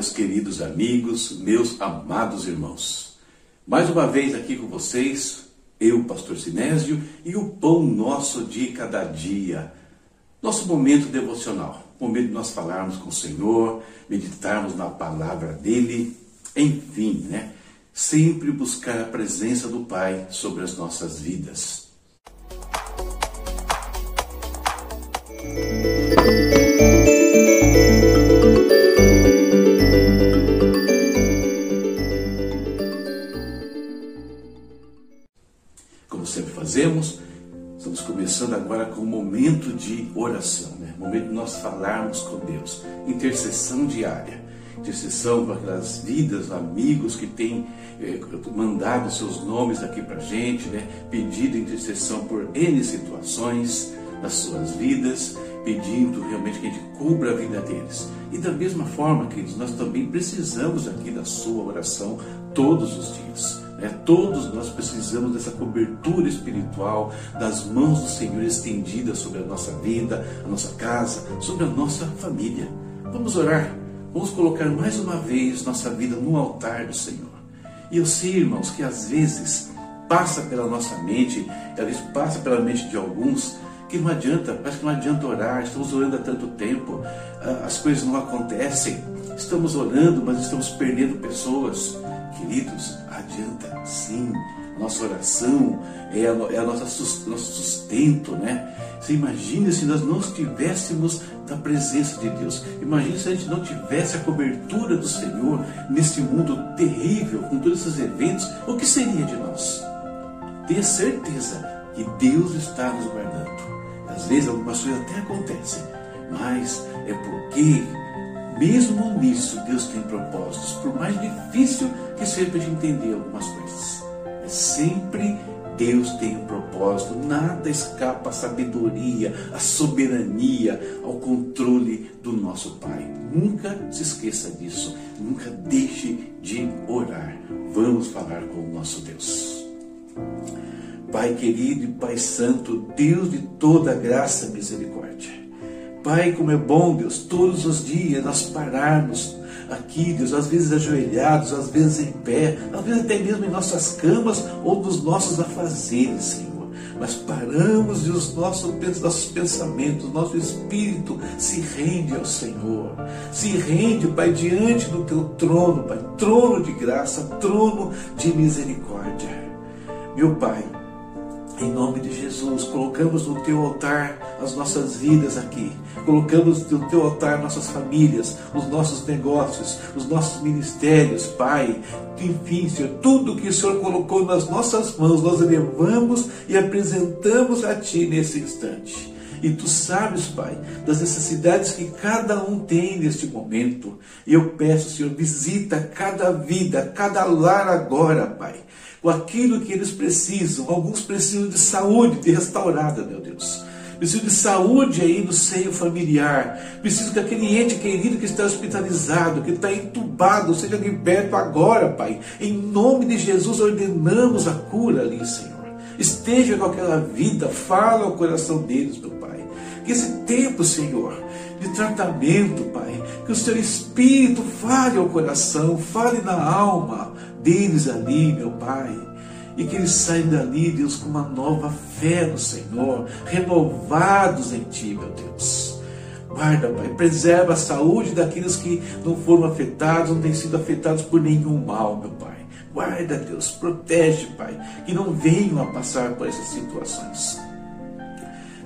meus queridos amigos, meus amados irmãos. Mais uma vez aqui com vocês, eu, Pastor Sinésio, e o pão nosso de cada dia. Nosso momento devocional, momento de nós falarmos com o Senhor, meditarmos na palavra dele, enfim, né? Sempre buscar a presença do Pai sobre as nossas vidas. fazemos, oração, né? momento de nós falarmos com Deus, intercessão diária, intercessão para aquelas vidas, amigos que têm eh, mandado seus nomes aqui para a gente, né? pedido intercessão por N situações das suas vidas, pedindo realmente que a gente cubra a vida deles. E da mesma forma, queridos, nós também precisamos aqui da sua oração todos os dias. É, todos nós precisamos dessa cobertura espiritual, das mãos do Senhor estendidas sobre a nossa vida, a nossa casa, sobre a nossa família. Vamos orar, vamos colocar mais uma vez nossa vida no altar do Senhor. E eu sei, irmãos, que às vezes passa pela nossa mente, às vezes passa pela mente de alguns, que não adianta, parece que não adianta orar, estamos orando há tanto tempo, ah, as coisas não acontecem, estamos orando, mas estamos perdendo pessoas. Queridos, adianta sim. Nossa oração é, a, é a nossa, nosso sustento, né? Você imagina se nós não estivéssemos na presença de Deus. Imagina se a gente não tivesse a cobertura do Senhor nesse mundo terrível, com todos esses eventos, o que seria de nós? Tenha certeza que Deus está nos guardando. Às vezes algumas coisas até acontecem, mas é porque mesmo nisso, Deus tem propósitos, por mais difícil que seja para entender algumas coisas. Sempre Deus tem um propósito, nada escapa à sabedoria, à soberania, ao controle do nosso Pai. Nunca se esqueça disso, nunca deixe de orar. Vamos falar com o nosso Deus. Pai querido e Pai Santo, Deus de toda graça e misericórdia. Pai, como é bom, Deus, todos os dias nós pararmos aqui, Deus, às vezes ajoelhados, às vezes em pé, às vezes até mesmo em nossas camas ou nos nossos afazeres, Senhor. Mas paramos e os nossos, pensamentos, nosso espírito se rende ao Senhor. Se rende, Pai, diante do teu trono, Pai, trono de graça, trono de misericórdia. Meu Pai, em nome de Jesus, colocamos no teu altar as nossas vidas aqui. Colocamos no teu altar nossas famílias, os nossos negócios, os nossos ministérios, Pai. Enfim, Senhor, tudo que o Senhor colocou nas nossas mãos, nós levamos e apresentamos a Ti nesse instante. E tu sabes, Pai, das necessidades que cada um tem neste momento. E eu peço, Senhor, visita cada vida, cada lar agora, Pai com aquilo que eles precisam. Alguns precisam de saúde, de restaurada, meu Deus. Precisam de saúde aí no seio familiar. Precisam que aquele ente querido que está hospitalizado, que está entubado, seja liberto agora, Pai. Em nome de Jesus, ordenamos a cura ali, Senhor. Esteja com aquela vida, fala ao coração deles, meu Pai. Esse tempo, Senhor, de tratamento, Pai, que o Seu Espírito fale ao coração, fale na alma, deles ali, meu Pai. E que eles saiam dali, Deus, com uma nova fé no Senhor, renovados em Ti, meu Deus. Guarda, Pai, preserva a saúde daqueles que não foram afetados, não têm sido afetados por nenhum mal, meu Pai. Guarda, Deus, protege, Pai, que não venham a passar por essas situações.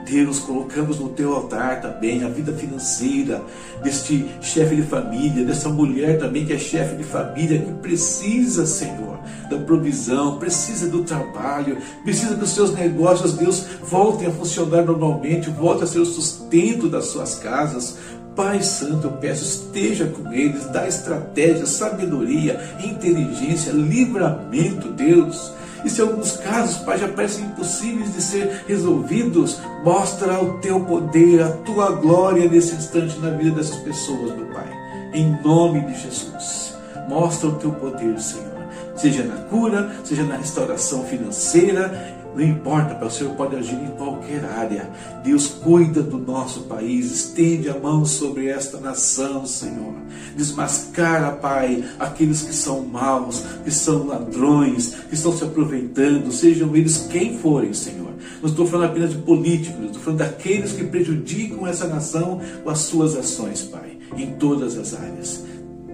Deus, colocamos no teu altar também a vida financeira deste chefe de família, dessa mulher também que é chefe de família, que precisa, Senhor, da provisão, precisa do trabalho, precisa que os seus negócios, Deus, voltem a funcionar normalmente, voltem a ser o sustento das suas casas. Pai Santo, eu peço, esteja com eles, dá estratégia, sabedoria, inteligência, livramento, Deus e se alguns casos, Pai, já parecem impossíveis de ser resolvidos, mostra o teu poder, a tua glória nesse instante na vida dessas pessoas, meu Pai. Em nome de Jesus. Mostra o teu poder, Senhor. Seja na cura, seja na restauração financeira, Não importa, o Senhor pode agir em qualquer área. Deus cuida do nosso país, estende a mão sobre esta nação, Senhor. Desmascara, Pai, aqueles que são maus, que são ladrões, que estão se aproveitando, sejam eles quem forem, Senhor. Não estou falando apenas de políticos, estou falando daqueles que prejudicam essa nação com as suas ações, Pai, em todas as áreas.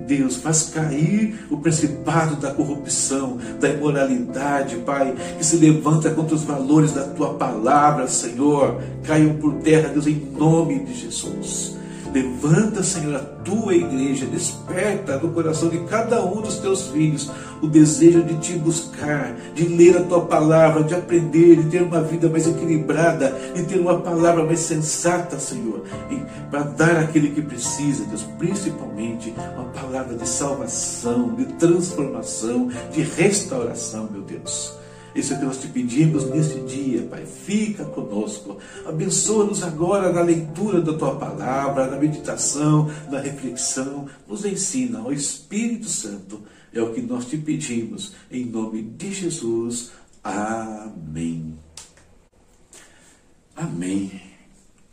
Deus, faz cair o principado da corrupção, da imoralidade, Pai, que se levanta contra os valores da tua palavra, Senhor. Caiam por terra, Deus, em nome de Jesus. Levanta, Senhor, a tua igreja, desperta no coração de cada um dos teus filhos o desejo de te buscar, de ler a tua palavra, de aprender, de ter uma vida mais equilibrada, de ter uma palavra mais sensata, Senhor, para dar àquele que precisa, Deus, principalmente uma palavra de salvação, de transformação, de restauração, meu Deus. Isso é que nós te pedimos neste dia, Pai. Fica conosco. Abençoa-nos agora na leitura da tua palavra, na meditação, na reflexão. Nos ensina, ó Espírito Santo. É o que nós te pedimos. Em nome de Jesus. Amém. Amém.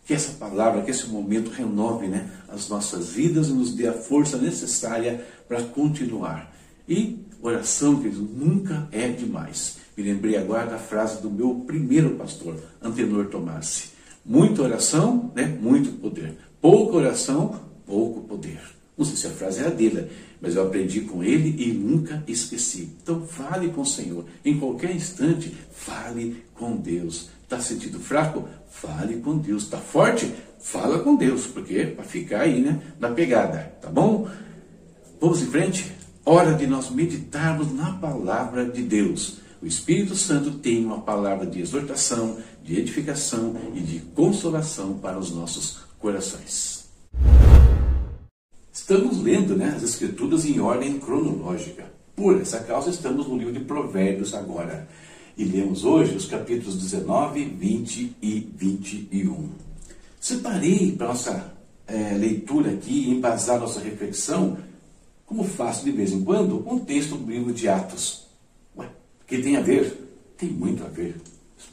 Que essa palavra, que esse momento renove né, as nossas vidas e nos dê a força necessária para continuar. E oração, querido, nunca é demais. Me lembrei agora da frase do meu primeiro pastor, Antenor Tomassi. Muita oração, né? muito poder. Pouca oração, pouco poder. Não sei se a frase é a dele, mas eu aprendi com ele e nunca esqueci. Então fale com o Senhor. Em qualquer instante, fale com Deus. Está sentindo fraco? Fale com Deus. Está forte? Fala com Deus, porque para ficar aí, né, na pegada, tá bom? Vamos em frente? Hora de nós meditarmos na palavra de Deus. O Espírito Santo tem uma palavra de exortação, de edificação e de consolação para os nossos corações. Estamos lendo né, as Escrituras em ordem cronológica. Por essa causa, estamos no livro de Provérbios agora. E lemos hoje os capítulos 19, 20 e 21. Separei para nossa é, leitura aqui, embasar nossa reflexão, como faço de vez em quando, um texto do livro de Atos que tem a ver? Tem muito a ver.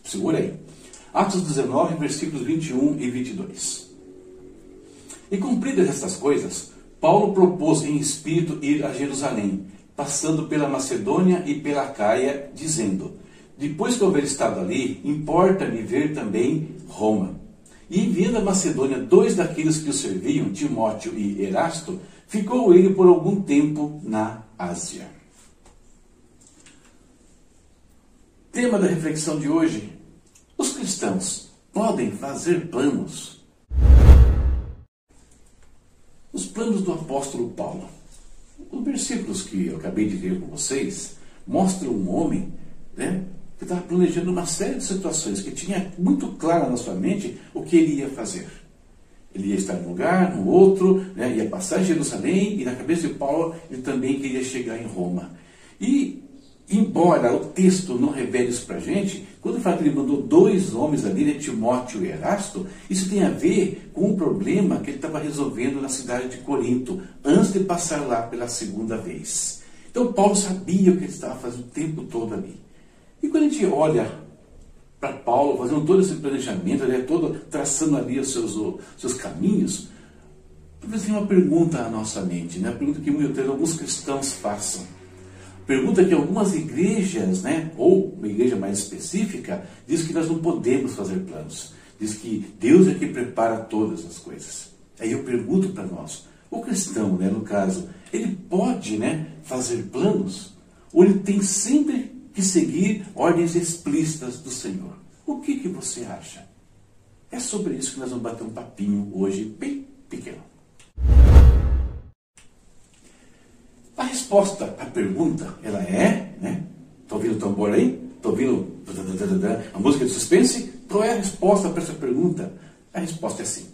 Segura aí. Atos 19, versículos 21 e 22. E cumpridas estas coisas, Paulo propôs em espírito ir a Jerusalém, passando pela Macedônia e pela Caia, dizendo: Depois que houver estado ali, importa-me ver também Roma. E enviando a Macedônia dois daqueles que o serviam, Timóteo e Erasto, ficou ele por algum tempo na Ásia. Tema da reflexão de hoje: os cristãos podem fazer planos. Os planos do apóstolo Paulo. Os versículos que eu acabei de ler com vocês mostram um homem né, que estava planejando uma série de situações, que tinha muito claro na sua mente o que ele ia fazer. Ele ia estar em um lugar, no outro, né, ia passar em Jerusalém, e na cabeça de Paulo ele também queria chegar em Roma. E embora o texto não revele isso para a gente, quando fala que ele mandou dois homens ali, né, Timóteo e Erasto, isso tem a ver com um problema que ele estava resolvendo na cidade de Corinto, antes de passar lá pela segunda vez. Então Paulo sabia o que ele estava fazendo o tempo todo ali. E quando a gente olha para Paulo, fazendo todo esse planejamento, né, todo traçando ali os seus, os seus caminhos, talvez uma pergunta à nossa mente, né, a pergunta que vezes alguns cristãos façam. Pergunta que algumas igrejas, né, ou uma igreja mais específica, diz que nós não podemos fazer planos. Diz que Deus é que prepara todas as coisas. Aí eu pergunto para nós, o cristão, né, no caso, ele pode né, fazer planos? Ou ele tem sempre que seguir ordens explícitas do Senhor? O que, que você acha? É sobre isso que nós vamos bater um papinho hoje, bem pequeno. A resposta à pergunta, ela é, né? Está ouvindo o tambor aí? Está ouvindo a música de suspense? Qual é a resposta para essa pergunta? A resposta é sim.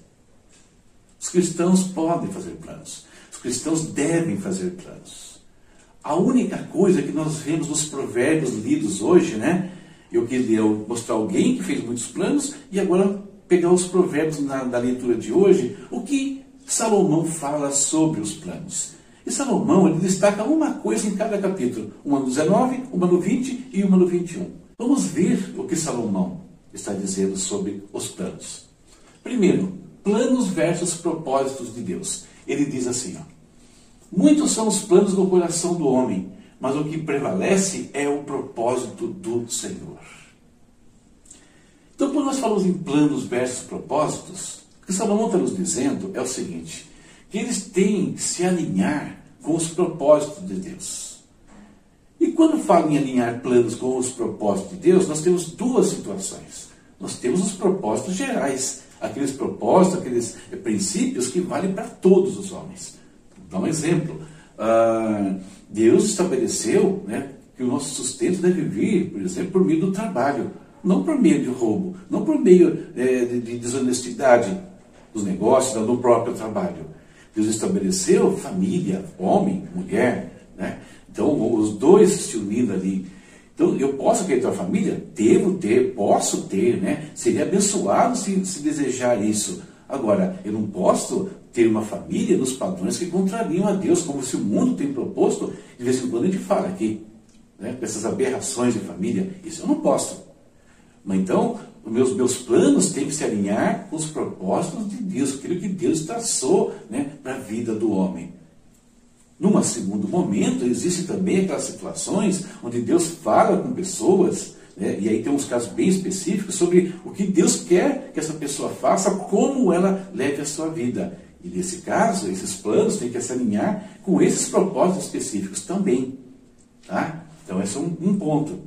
Os cristãos podem fazer planos. Os cristãos devem fazer planos. A única coisa que nós vemos nos provérbios lidos hoje, né? Eu queria mostrar alguém que fez muitos planos e agora pegar os provérbios na, da leitura de hoje, o que Salomão fala sobre os planos. E Salomão ele destaca uma coisa em cada capítulo, uma no 19, uma no 20 e uma no 21. Vamos ver o que Salomão está dizendo sobre os planos. Primeiro, planos versus propósitos de Deus. Ele diz assim: ó, Muitos são os planos do coração do homem, mas o que prevalece é o propósito do Senhor. Então, quando nós falamos em planos versus propósitos, o que Salomão está nos dizendo é o seguinte: eles têm que se alinhar com os propósitos de Deus. E quando falo em alinhar planos com os propósitos de Deus, nós temos duas situações. Nós temos os propósitos gerais, aqueles propósitos, aqueles princípios que valem para todos os homens. Vou dar um exemplo. Ah, Deus estabeleceu né, que o nosso sustento deve vir, por exemplo, por meio do trabalho, não por meio de roubo, não por meio é, de desonestidade dos negócios, do próprio trabalho. Deus estabeleceu família, homem, mulher, né? Então, os dois se unindo ali. Então, eu posso acreditar a família? Devo ter, posso ter, né? Seria abençoado se, se desejar isso. Agora, eu não posso ter uma família nos padrões que contrariam a Deus, como se o mundo tem proposto, de vez em quando a gente fala aqui, né? essas aberrações de família. Isso eu não posso. Mas então, os meus, meus planos têm que se alinhar com os propósitos de Deus, aquilo que Deus traçou né, para a vida do homem. Num segundo momento, existem também aquelas situações onde Deus fala com pessoas, né, e aí tem uns casos bem específicos sobre o que Deus quer que essa pessoa faça, como ela leve a sua vida. E nesse caso, esses planos têm que se alinhar com esses propósitos específicos também. Tá? Então, esse é um, um ponto.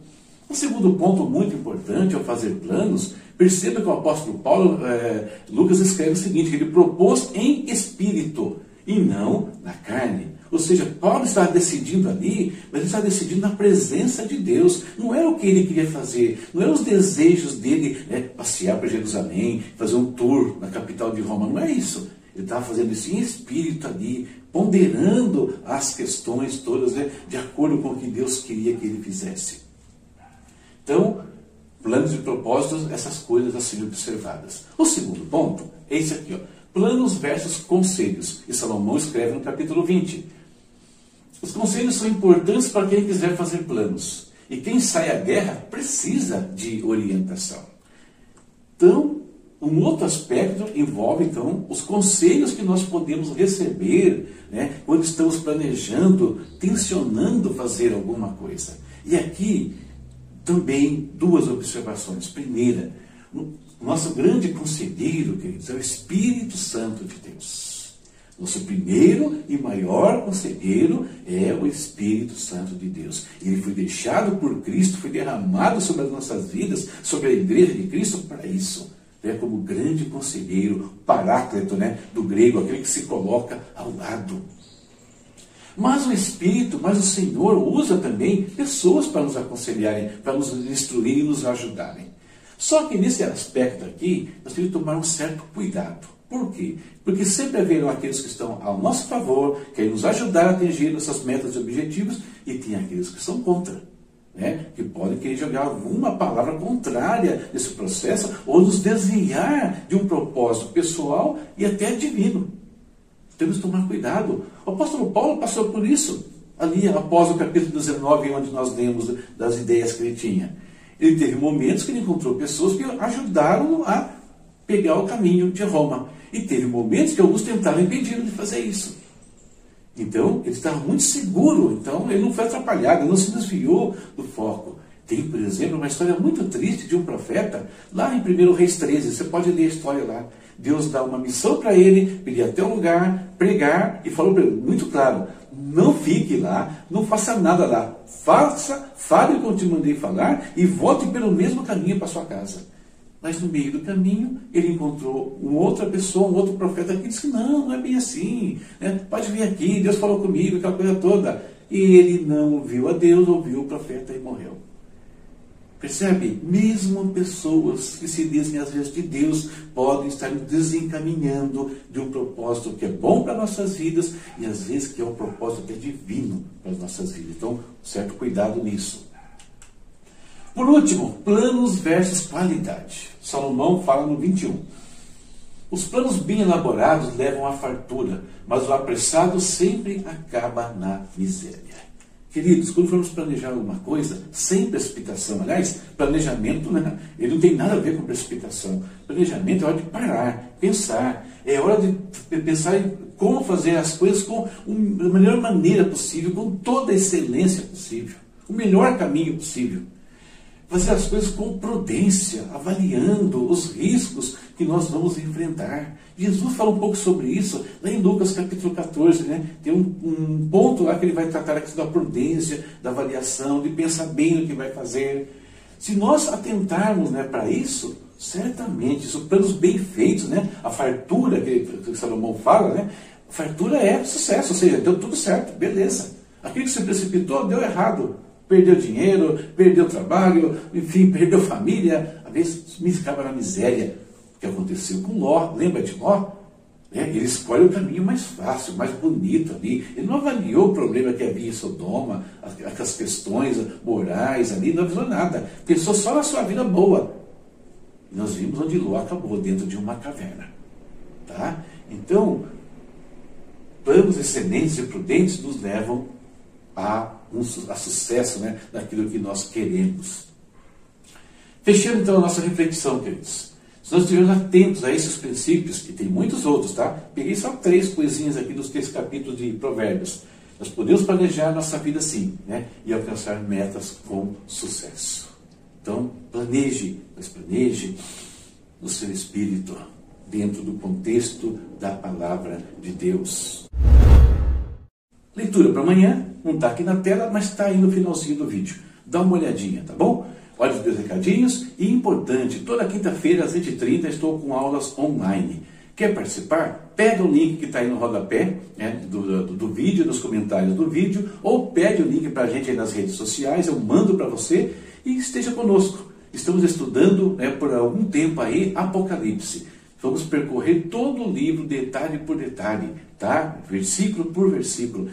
Um segundo ponto muito importante ao fazer planos, perceba que o apóstolo Paulo, é, Lucas escreve o seguinte, que ele propôs em espírito e não na carne. Ou seja, Paulo está decidindo ali, mas ele está decidindo na presença de Deus. Não era o que ele queria fazer, não eram os desejos dele né, passear para Jerusalém, fazer um tour na capital de Roma, não é isso. Ele estava fazendo isso em espírito ali, ponderando as questões todas, né, de acordo com o que Deus queria que ele fizesse. Então, planos e propósitos, essas coisas a serem observadas. O segundo ponto é esse aqui, ó, planos versus conselhos. E Salomão escreve no capítulo 20. Os conselhos são importantes para quem quiser fazer planos. E quem sai à guerra precisa de orientação. Então, um outro aspecto envolve, então, os conselhos que nós podemos receber né, quando estamos planejando, tensionando fazer alguma coisa. E aqui também duas observações. Primeira, nosso grande conselheiro, queridos, é o Espírito Santo de Deus. Nosso primeiro e maior conselheiro é o Espírito Santo de Deus. Ele foi deixado por Cristo, foi derramado sobre as nossas vidas, sobre a igreja de Cristo para isso. É como grande conselheiro, paráclito, né, do grego, aquele que se coloca ao lado. Mas o Espírito, mas o Senhor usa também pessoas para nos aconselharem, para nos instruir e nos ajudarem. Só que nesse aspecto aqui, nós temos que tomar um certo cuidado. Por quê? Porque sempre haverão aqueles que estão ao nosso favor, querem nos ajudar a atingir nossas metas e objetivos, e tem aqueles que são contra. Né? que podem querer jogar alguma palavra contrária nesse processo ou nos desviar de um propósito pessoal e até divino. Temos que tomar cuidado. O apóstolo Paulo passou por isso, ali após o capítulo 19, onde nós lemos das ideias que ele tinha. Ele teve momentos que ele encontrou pessoas que ajudaram a pegar o caminho de Roma. E teve momentos que alguns tentaram impedir de fazer isso. Então, ele estava muito seguro, então ele não foi atrapalhado, ele não se desviou do foco. Tem, por exemplo, uma história muito triste de um profeta, lá em 1 Reis 13, você pode ler a história lá. Deus dá uma missão para ele, ir até um lugar, pregar, e falou para ele, muito claro, não fique lá, não faça nada lá. Faça, fale como te mandei falar e volte pelo mesmo caminho para sua casa. Mas no meio do caminho, ele encontrou uma outra pessoa, um outro profeta que disse: Não, não é bem assim. Né? Pode vir aqui, Deus falou comigo, aquela coisa toda. E ele não ouviu a Deus, ouviu o profeta e morreu. Percebe? Mesmo pessoas que se dizem às vezes de Deus podem estar desencaminhando de um propósito que é bom para nossas vidas e às vezes que é um propósito que é divino para as nossas vidas. Então, certo cuidado nisso. Por último, planos versus qualidade. Salomão fala no 21. Os planos bem elaborados levam à fartura, mas o apressado sempre acaba na miséria. Queridos, quando formos planejar alguma coisa, sem precipitação, aliás, planejamento né, ele não tem nada a ver com precipitação. Planejamento é hora de parar, pensar, é hora de pensar em como fazer as coisas com a melhor maneira possível, com toda a excelência possível, o melhor caminho possível fazer as coisas com prudência, avaliando os riscos que nós vamos enfrentar. Jesus fala um pouco sobre isso lá em Lucas capítulo 14, né? Tem um, um ponto lá que ele vai tratar aqui da prudência, da avaliação, de pensar bem no que vai fazer. Se nós atentarmos né, para isso, certamente, isso, planos bem feitos, né? A fartura que, que Salomão fala, né? fartura é sucesso, ou seja, deu tudo certo, beleza. Aquilo que se precipitou deu errado perdeu dinheiro, perdeu trabalho, enfim, perdeu família, às vezes me ficava na miséria. O que aconteceu com Ló? Lembra de Ló? É, ele escolhe o caminho mais fácil, mais bonito ali. Ele não avaliou o problema que havia em Sodoma, aquelas questões morais ali, não avisou nada. Pensou só na sua vida boa. E nós vimos onde Ló acabou, dentro de uma caverna. Tá? Então, planos excelentes e prudentes nos levam a, um, a sucesso né, daquilo que nós queremos. Fechando então a nossa reflexão, queridos. Se nós estivermos atentos a esses princípios, e tem muitos outros, tá? Peguei só três coisinhas aqui dos três capítulos de Provérbios. Nós podemos planejar nossa vida sim, né? E alcançar metas com sucesso. Então, planeje, mas planeje no seu espírito, dentro do contexto da palavra de Deus. Leitura para amanhã, não está aqui na tela, mas está aí no finalzinho do vídeo. Dá uma olhadinha, tá bom? Olha os meus recadinhos e importante, toda quinta-feira às 20h30 estou com aulas online. Quer participar? Pega o link que está aí no rodapé né, do, do, do, vídeo, nos comentários do vídeo, ou pede o link para a gente aí nas redes sociais, eu mando para você e esteja conosco. Estamos estudando né, por algum tempo aí Apocalipse. Vamos percorrer todo o livro, detalhe por detalhe, tá? Versículo por versículo.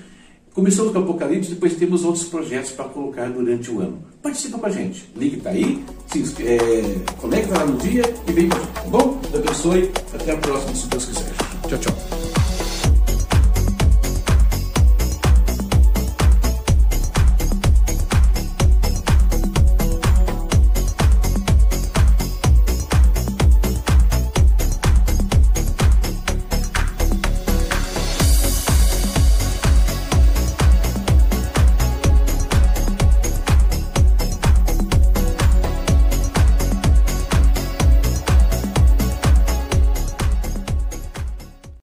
Começamos com o Apocalipse, depois temos outros projetos para colocar durante o ano. Participa com a gente. O link está aí, se é, conecta lá no dia e vem com a gente, tá bom? Deus abençoe. Até a próxima, se Deus quiser. Tchau, tchau.